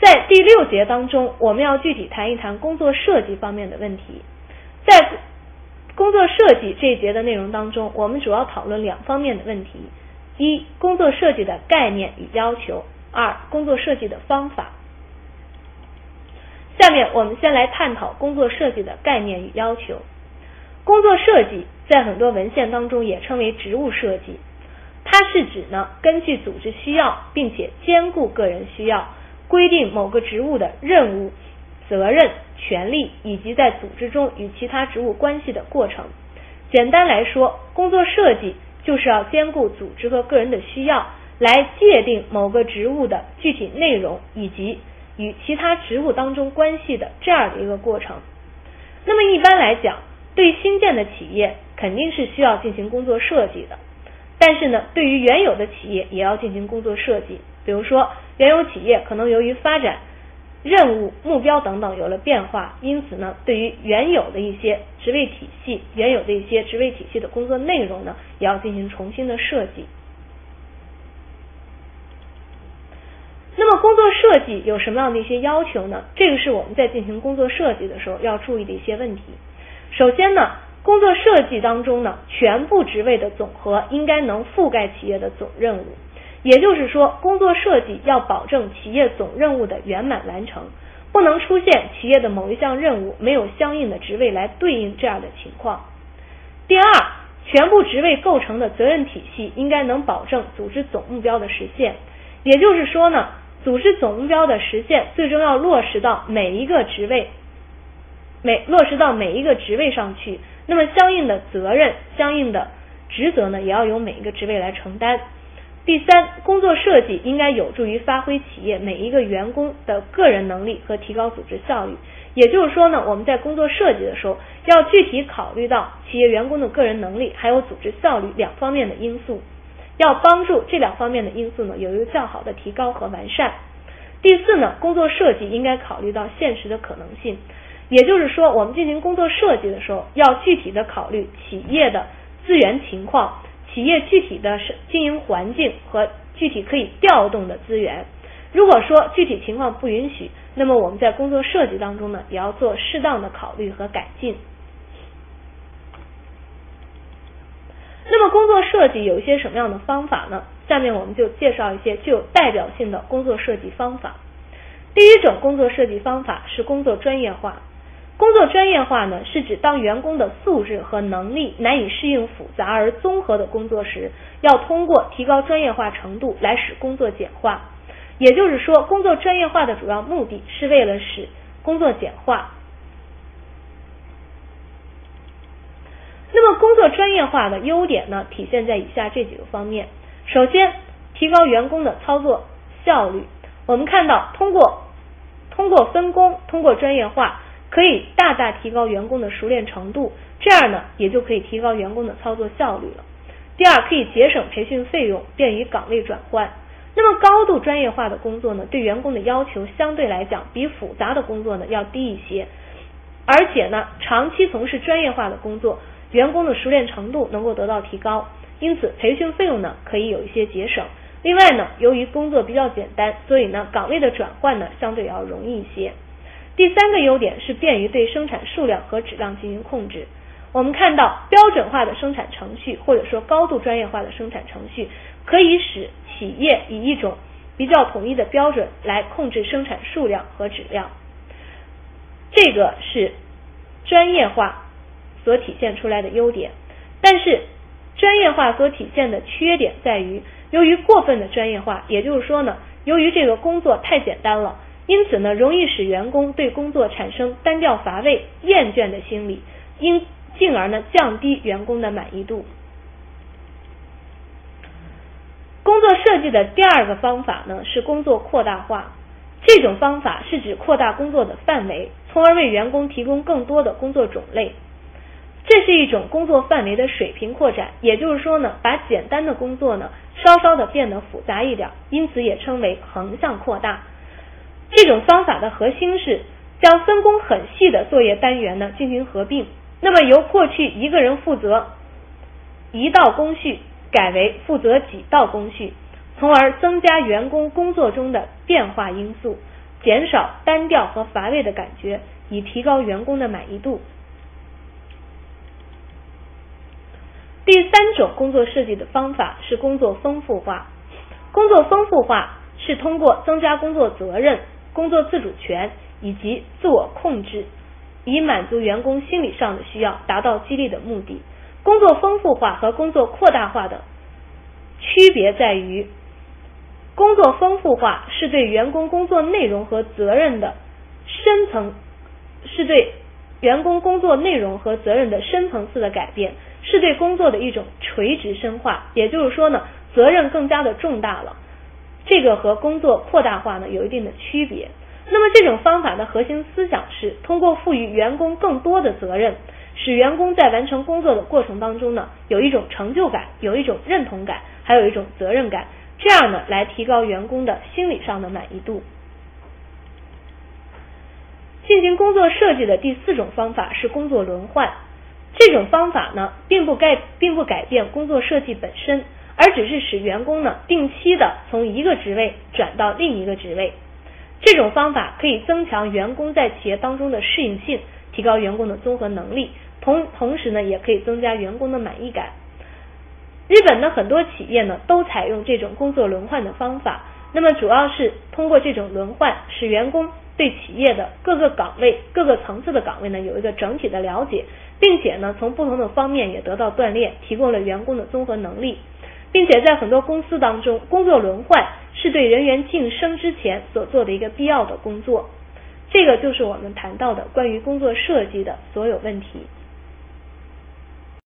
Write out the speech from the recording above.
在第六节当中，我们要具体谈一谈工作设计方面的问题。在工作设计这一节的内容当中，我们主要讨论两方面的问题：一、工作设计的概念与要求；二、工作设计的方法。下面我们先来探讨工作设计的概念与要求。工作设计在很多文献当中也称为职务设计，它是指呢根据组织需要，并且兼顾个人需要，规定某个职务的任务、责任、权利以及在组织中与其他职务关系的过程。简单来说，工作设计就是要兼顾组织和个人的需要，来界定某个职务的具体内容以及。与其他职务当中关系的这样的一个过程。那么一般来讲，对新建的企业肯定是需要进行工作设计的。但是呢，对于原有的企业也要进行工作设计。比如说，原有企业可能由于发展、任务、目标等等有了变化，因此呢，对于原有的一些职位体系、原有的一些职位体系的工作内容呢，也要进行重新的设计。那么工作设计有什么样的一些要求呢？这个是我们在进行工作设计的时候要注意的一些问题。首先呢，工作设计当中呢，全部职位的总和应该能覆盖企业的总任务，也就是说，工作设计要保证企业总任务的圆满完成，不能出现企业的某一项任务没有相应的职位来对应这样的情况。第二，全部职位构成的责任体系应该能保证组织总目标的实现，也就是说呢。组织总目标的实现，最终要落实到每一个职位，每落实到每一个职位上去。那么相应的责任、相应的职责呢，也要由每一个职位来承担。第三，工作设计应该有助于发挥企业每一个员工的个人能力和提高组织效率。也就是说呢，我们在工作设计的时候，要具体考虑到企业员工的个人能力还有组织效率两方面的因素。要帮助这两方面的因素呢有一个较好的提高和完善。第四呢，工作设计应该考虑到现实的可能性，也就是说，我们进行工作设计的时候，要具体的考虑企业的资源情况、企业具体的经营环境和具体可以调动的资源。如果说具体情况不允许，那么我们在工作设计当中呢，也要做适当的考虑和改进。那么工作设计有一些什么样的方法呢？下面我们就介绍一些具有代表性的工作设计方法。第一种工作设计方法是工作专业化。工作专业化呢，是指当员工的素质和能力难以适应复杂而综合的工作时，要通过提高专业化程度来使工作简化。也就是说，工作专业化的主要目的是为了使工作简化。那么，工作专业化的优点呢，体现在以下这几个方面。首先，提高员工的操作效率。我们看到，通过通过分工，通过专业化，可以大大提高员工的熟练程度，这样呢，也就可以提高员工的操作效率了。第二，可以节省培训费用，便于岗位转换。那么，高度专业化的工作呢，对员工的要求相对来讲比复杂的工作呢要低一些，而且呢，长期从事专业化的工作。员工的熟练程度能够得到提高，因此培训费用呢可以有一些节省。另外呢，由于工作比较简单，所以呢岗位的转换呢相对要容易一些。第三个优点是便于对生产数量和质量进行控制。我们看到标准化的生产程序或者说高度专业化的生产程序，可以使企业以一种比较统一的标准来控制生产数量和质量。这个是专业化。所体现出来的优点，但是专业化所体现的缺点在于，由于过分的专业化，也就是说呢，由于这个工作太简单了，因此呢，容易使员工对工作产生单调乏味、厌倦的心理，因进而呢降低员工的满意度。工作设计的第二个方法呢是工作扩大化，这种方法是指扩大工作的范围，从而为员工提供更多的工作种类。这是一种工作范围的水平扩展，也就是说呢，把简单的工作呢稍稍的变得复杂一点，因此也称为横向扩大。这种方法的核心是将分工很细的作业单元呢进行合并，那么由过去一个人负责一道工序，改为负责几道工序，从而增加员工工作中的变化因素。减少单调和乏味的感觉，以提高员工的满意度。第三种工作设计的方法是工作丰富化。工作丰富化是通过增加工作责任、工作自主权以及自我控制，以满足员工心理上的需要，达到激励的目的。工作丰富化和工作扩大化的区别在于，工作丰富化是对员工工作内容和责任的深层，是对员工工作内容和责任的深层次的改变。是对工作的一种垂直深化，也就是说呢，责任更加的重大了。这个和工作扩大化呢有一定的区别。那么这种方法的核心思想是通过赋予员工更多的责任，使员工在完成工作的过程当中呢有一种成就感，有一种认同感，还有一种责任感，这样呢来提高员工的心理上的满意度。进行工作设计的第四种方法是工作轮换。这种方法呢，并不改并不改变工作设计本身，而只是使员工呢定期的从一个职位转到另一个职位。这种方法可以增强员工在企业当中的适应性，提高员工的综合能力，同同时呢，也可以增加员工的满意感。日本的很多企业呢，都采用这种工作轮换的方法。那么，主要是通过这种轮换，使员工对企业的各个岗位、各个层次的岗位呢，有一个整体的了解。并且呢，从不同的方面也得到锻炼，提供了员工的综合能力，并且在很多公司当中，工作轮换是对人员晋升之前所做的一个必要的工作。这个就是我们谈到的关于工作设计的所有问题。